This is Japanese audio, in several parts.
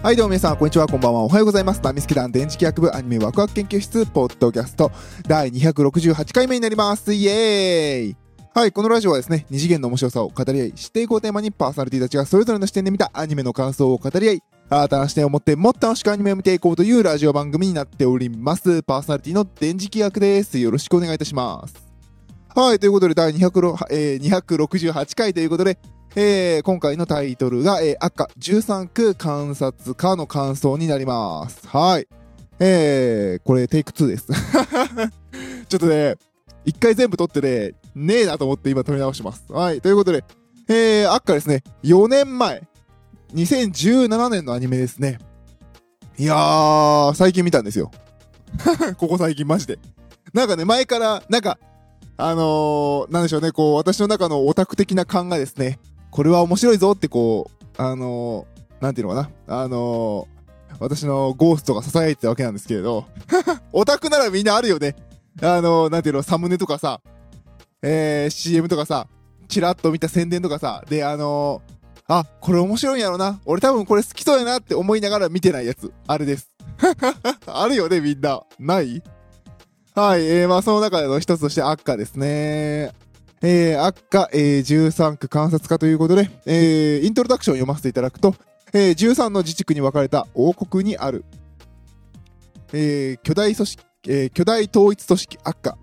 はい、どうも皆さん、こんにちは、こんばんは、おはようございます。ナミスケ団電磁気学部アニメワクワク研究室、ポッドキャスト、第268回目になります。イエーイはい、このラジオはですね、二次元の面白さを語り合い、知っていこうテーマにパーソナリティたちがそれぞれの視点で見たアニメの感想を語り合い、新たな視点を持ってもっと楽しくアニメを見ていこうというラジオ番組になっております。パーソナリティの電磁気学です。よろしくお願いいたします。はい、ということで、第200、えー268回ということで、えー今回のタイトルが、えー赤13区観察家の感想になります。はい。えー、これテイク2です。ちょっとね、一回全部撮ってね、ねえなと思って今撮り直します。はい。ということで、えー、赤ですね、4年前、2017年のアニメですね。いやー、最近見たんですよ。ここ最近マジで。なんかね、前から、なんか、あのー、なんでしょうね、こう、私の中のオタク的な感がですね、これは面白いぞってこう、あのー、なんていうのかな、あのー、私のゴーストが囁いてたわけなんですけれど、オタクならみんなあるよね。あのー、なんていうの、サムネとかさ、えー、CM とかさ、チラッと見た宣伝とかさ、で、あのー、あ、これ面白いんやろな。俺多分これ好きそうやなって思いながら見てないやつ。あれです。あるよね、みんな。ない？はい、えー、まあその中での一つとして赤ですね。えー、赤、えー、13区観察家ということで、えー、イントロダクションを読ませていただくと、えー、13の自治区に分かれた王国にある、えー、巨大組織、えー、巨大統一組織赤。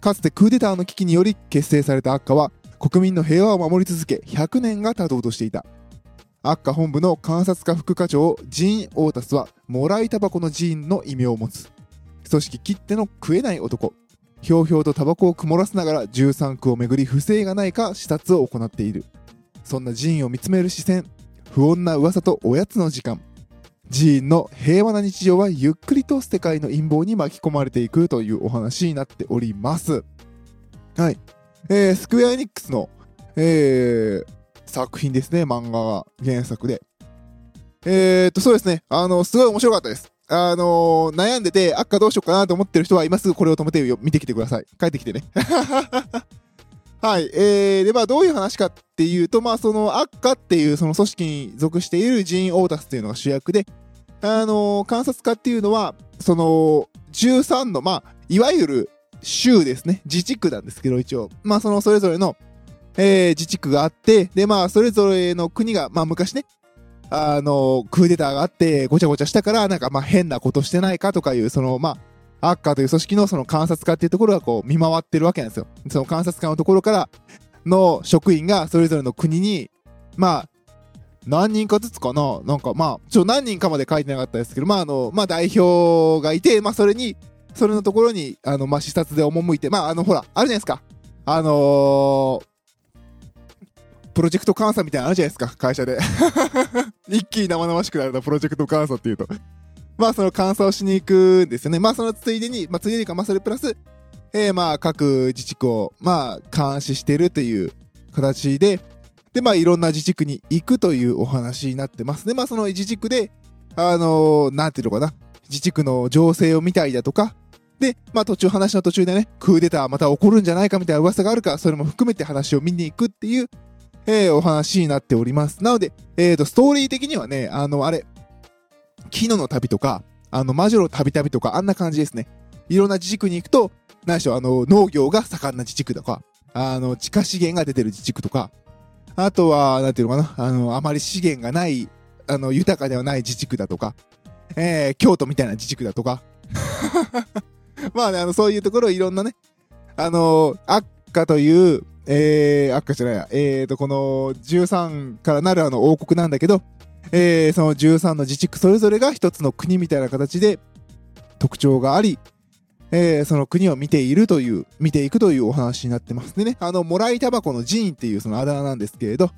かつてクーデターの危機により結成された赤は、国民の平和を守り続け、100年が経とうとしていた。赤本部の観察課副課長、ジーン・オータスは、もらいタバコのジーンの異名を持つ。組織切っての食えない男。ひょうひょうとタバコを曇らせながら13区をめぐり不正がないか視察を行っている。そんなジーンを見つめる視線、不穏な噂とおやつの時間。ジーンの平和な日常はゆっくりと世界の陰謀に巻き込まれていくというお話になっております。はい。えー、スクエアエニックスの、えー、作品ですね、漫画が原作で。えー、っと、そうですね。あの、すごい面白かったです。あのー悩んでて、赤どうしようかなと思ってる人は今すぐこれを止めてよ見てきてください。帰ってきてね。はい。えー、で、まあ、どういう話かっていうと、まあ、その、赤っていうその組織に属しているジーン・オータスっていうのが主役で、あのー観察家っていうのは、その、13の、まあ、いわゆる州ですね。自治区なんですけど、一応。まあ、その、それぞれの、えー自治区があって、で、まあ、それぞれの国が、まあ、昔ね、あの、クーデターがあって、ごちゃごちゃしたから、なんか、まあ、変なことしてないかとかいう、その、まあ、アッカーという組織のその観察家っていうところがこう見回ってるわけなんですよ。その観察家のところからの職員がそれぞれの国に、まあ、何人かずつかななんかまあ、ちょ、何人かまで書いてなかったですけど、まああの、まあ代表がいて、まあそれに、それのところに、あの、まあ視察で赴いて、まああの、ほら、あるじゃないですか。あのープロジェクト監査みたいなのあるじゃないですか、会社で。一気に生々しくなるな、プロジェクト監査っていうと。まあ、その監査をしに行くんですよね。まあ、そのついでに、まあ、ついでにか、まあ、それプラス、えー、まあ、各自治区を、まあ、監視してるという形で、で、まあ、いろんな自治区に行くというお話になってますね。まあ、その自治区で、あのーなんていうのかな、自治区の情勢を見たりだとか、で、まあ、途中、話の途中でね、クーデターまた起こるんじゃないかみたいな噂があるか、それも含めて話を見に行くっていう、えーお話になっております。なので、えーと、ストーリー的にはね、あの、あれ、キノの旅とか、あの、魔女の旅旅とか、あんな感じですね。いろんな自治区に行くと、何でしょう、あの、農業が盛んな自治区とか、あの、地下資源が出てる自治区とか、あとは、なんていうのかな、あの、あまり資源がない、あの、豊かではない自治区だとか、えー、京都みたいな自治区だとか、まあね、あの、そういうところいろんなね、あの、赤という、えー、赤じゃないや、えーと、この13からなるあの王国なんだけど、えー、その13の自治区それぞれが一つの国みたいな形で特徴があり、えー、その国を見ているという、見ていくというお話になってます。でね、あの、もらいタバコの寺院っていうそのあだ名なんですけれど、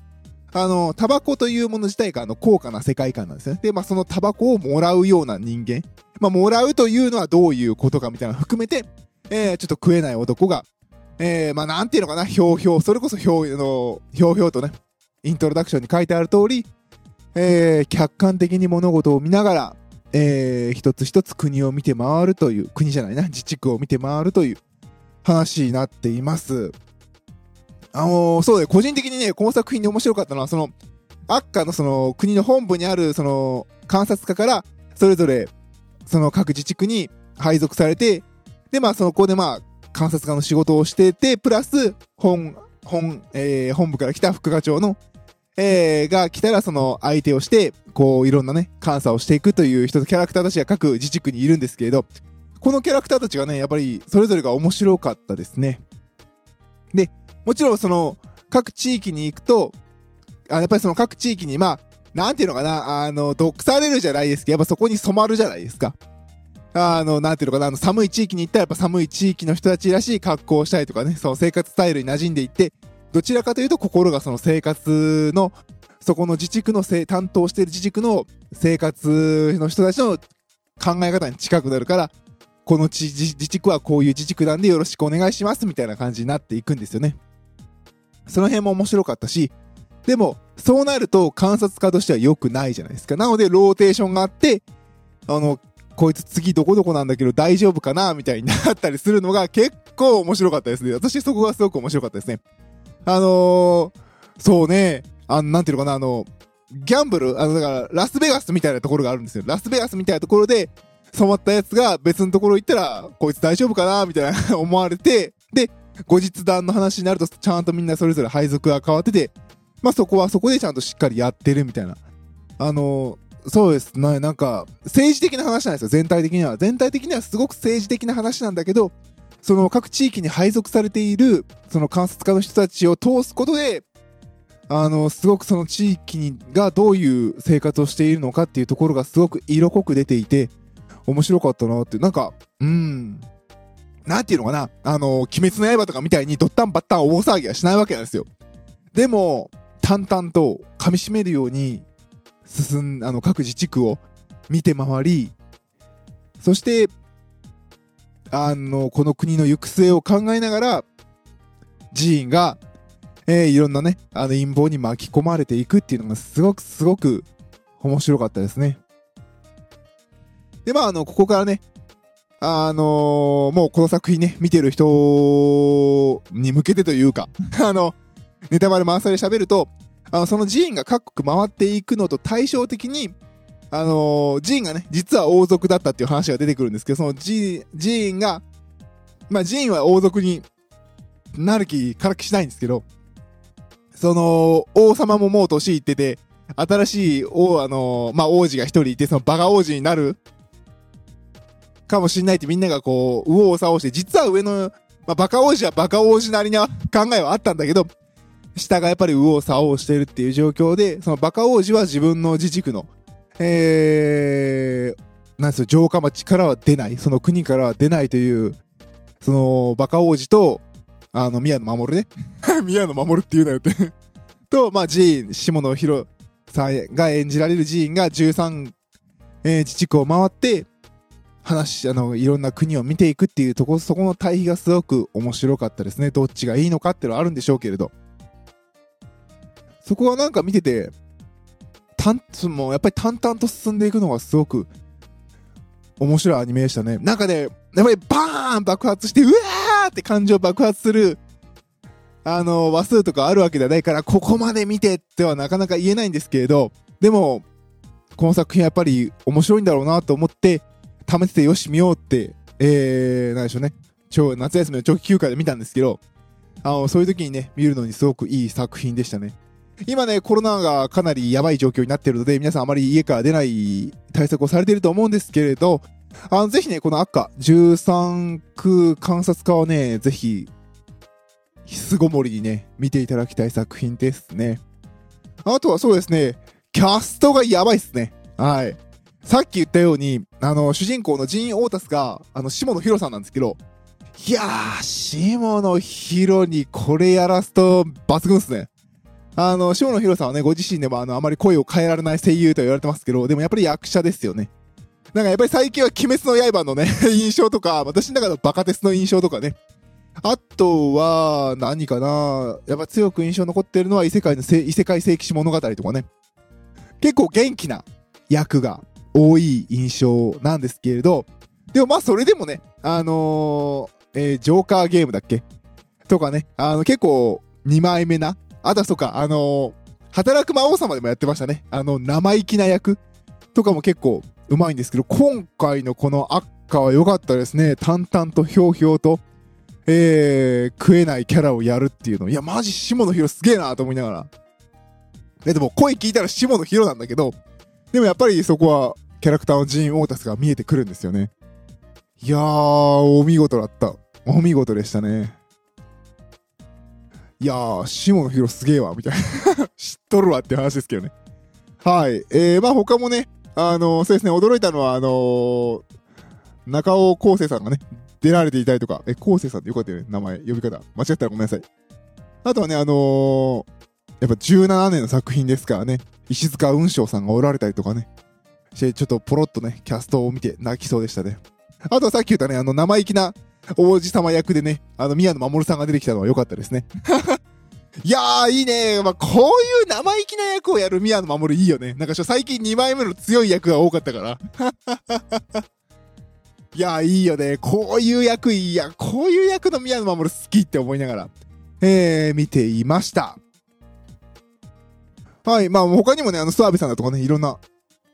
あの、タバコというもの自体があの高価な世界観なんですね。で、まあそのタバコをもらうような人間。まあもらうというのはどういうことかみたいなのを含めて、えー、ちょっと食えない男が、えー、まあなんていうのかな、ひょうひょう、それこそひょうの、ひょうひょうとね、イントロダクションに書いてある通り、えー、客観的に物事を見ながら、えー、一つ一つ国を見て回るという、国じゃないな、自治区を見て回るという話になっています。あのーそうで、個人的にね、この作品で面白かったのは、その、アッカのその国の本部にある、その、観察家から、それぞれ、その各自治区に配属されて、で、まあ、そこでまあ、観察家の仕事をしてて、プラス、本、本、えー、本部から来た副課長の、えー、が来たらその相手をして、こう、いろんなね、監査をしていくという人とキャラクターたちが各自治区にいるんですけれど、このキャラクターたちがね、やっぱりそれぞれが面白かったですね。で、もちろんその、各地域に行くと、あやっぱりその各地域に、まあ、なんていうのかな、あの、毒されるじゃないですけど、やっぱそこに染まるじゃないですか。あの、なんていうのかな、あの、寒い地域に行ったらやっぱ寒い地域の人たちらしい格好をしたりとかね、その生活スタイルに馴染んでいって、どちらかというと心がその生活の、そこの自治区のせい担当している自治区の生活の人たちの考え方に近くなるから、この地自治区はこういう自治区なんでよろしくお願いしますみたいな感じになっていくんですよね。その辺も面白かったし、でも、そうなると観察家としては良くないじゃないですか。なので、ローテーションがあって、あの、こいつ次どこどこなんだけど大丈夫かなみたいになったりするのが結構面白かったですね。私そこがすごく面白かったですね。あのー、そうね、あの、なんていうのかな、あの、ギャンブル、あの、だから、ラスベガスみたいなところがあるんですよ。ラスベガスみたいなところで、染まったやつが別のところ行ったら、こいつ大丈夫かなみたいな 思われて、で、後日談の話になると、ちゃんとみんなそれぞれ配属が変わってて、まあそこはそこでちゃんとしっかりやってるみたいな。あの、そうですね、なんか、政治的な話なんですよ、全体的には。全体的にはすごく政治的な話なんだけど、その各地域に配属されている、その観察家の人たちを通すことで、あの、すごくその地域にがどういう生活をしているのかっていうところがすごく色濃く出ていて、面白かったなって、なんか、うん、なんていうのかな、あの、鬼滅の刃とかみたいにドッタンバッタン大騒ぎはしないわけなんですよ。でも、淡々と噛み締めるように進ん、あの、各自治区を見て回り、そして、あの、この国の行く末を考えながら、寺院が、えーいろんなね、あの陰謀に巻き込まれていくっていうのがすごくすごく面白かったですね。で、まあ、あの、ここからね、あのーもうこの作品ね、見てる人に向けてというか、あの、ネタバレ満載で喋ると、あの、その寺院が各国回っていくのと対照的に、あの寺院がね、実は王族だったっていう話が出てくるんですけど、その寺院が、まあ寺院は王族になる気からきしないんですけど、その、王様ももう年いってて、新しい王、あのまあ王子が一人いて、そのバカ王子になるかもしんないってみんながこう、右往左往して、実は上の、まあ、バカ王子はバカ王子なりな考えはあったんだけど、下がやっぱり右往左往してるっていう状況で、そのバカ王子は自分の自治区の、えー、なんですよ、城下町からは出ない、その国からは出ないという、その、バカ王子と、あの、宮野守ね。宮野守って言うなよって。と、まあ、寺院、下野広さんが演じられる寺院が13、えー自治区を回って、話、あの、いろんな国を見ていくっていうところ、そこの対比がすごく面白かったですね。どっちがいいのかっていうのはあるんでしょうけれど。そこはなんか見てて、淡もうやっぱり淡々と進んでいくのがすごく面白いアニメでしたね。なんかね、やっぱりバーン爆発して、うわーって感情爆発する、あの、話数とかあるわけではないから、ここまで見てってはなかなか言えないんですけれど、でも、この作品やっぱり面白いんだろうなと思って、試しててよし見ようって、えー、なんでしょうね。超夏休みの長期休暇で見たんですけど、あの、そういう時にね、見るのにすごくいい作品でしたね。今ね、コロナがかなりやばい状況になってるので、皆さんあまり家から出ない対策をされていると思うんですけれど、あの、ぜひね、この赤、13区観察家はね、ぜひ、巣ごもりにね、見ていただきたい作品ですね。あとはそうですね、キャストがやばいっすね。はい。さっき言ったように、あの、主人公のジーン・オータスが、あの、下野紘さんなんですけど、いやー、下野紘にこれやらすと抜群っすね。あの、下野紘さんはね、ご自身でもあの、あまり声を変えられない声優と言われてますけど、でもやっぱり役者ですよね。なんかやっぱり最近は鬼滅の刃のね、印象とか、私の中のバカ鉄の印象とかね。あとは、何かなやっぱ強く印象残ってるのは異世界の異世界聖騎士物語とかね。結構元気な役が多い印象なんですけれど、でもまあそれでもね、あのーえージョーカーゲームだっけ？とかね、あの結構2枚目な、あとはそうか、あのー働く魔王様でもやってましたね。あの、生意気な役。とかも結構うまいんですけど、今回のこの赤は良かったですね。淡々とひょうひょうと、えー、食えないキャラをやるっていうの。いや、マジ下野紘すげえなと思いながら。え、でも声聞いたら下野紘なんだけど、でもやっぱりそこはキャラクターのジーン・オータスが見えてくるんですよね。いやー、お見事だった。お見事でしたね。いやー、下野紘すげえわ、みたいな。知っとるわって話ですけどね。はい。えー、まあ他もね、あのー、そうですね、驚いたのは、あのー、中尾康生さんがね、出られていたりとか、え、康生さんってよかったよね、名前、呼び方。間違ったらごめんなさい。あとはね、あの、やっぱ17年の作品ですからね、石塚雲章さんがおられたりとかね、してちょっとポロッとね、キャストを見て泣きそうでしたね。あとはさっき言ったね、あの生意気な王子様役でね、あの宮野守さんが出てきたのは良かったですね。いやー、いいね。まあ、こういう生意気な役をやる宮野守いいよね。なんか最近2枚目の強い役が多かったから。いやー、いいよね。こういう役いいや。こういう役の宮野守好きって思いながら、えー、見ていました。はい。まあ、他にもね、あの、諏訪部さんだとかね、いろんな、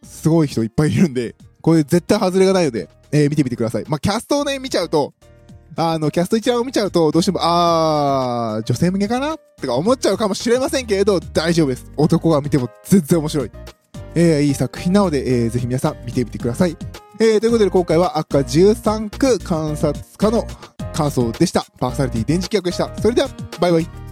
すごい人いっぱいいるんで、これ絶対外れがないので、えー、見てみてください。まあ、キャストをね、見ちゃうと、あの、キャスト一覧を見ちゃうと、どうしても、あー、女性向けかな？とか思っちゃうかもしれませんけれど、大丈夫です。男が見ても全然面白い。えー、いい作品なので、えー、ぜひ皆さん見てみてください。えー、ということで今回は赤13区観察家の感想でした。パーソナリティ電磁気役でした。それでは、バイバイ。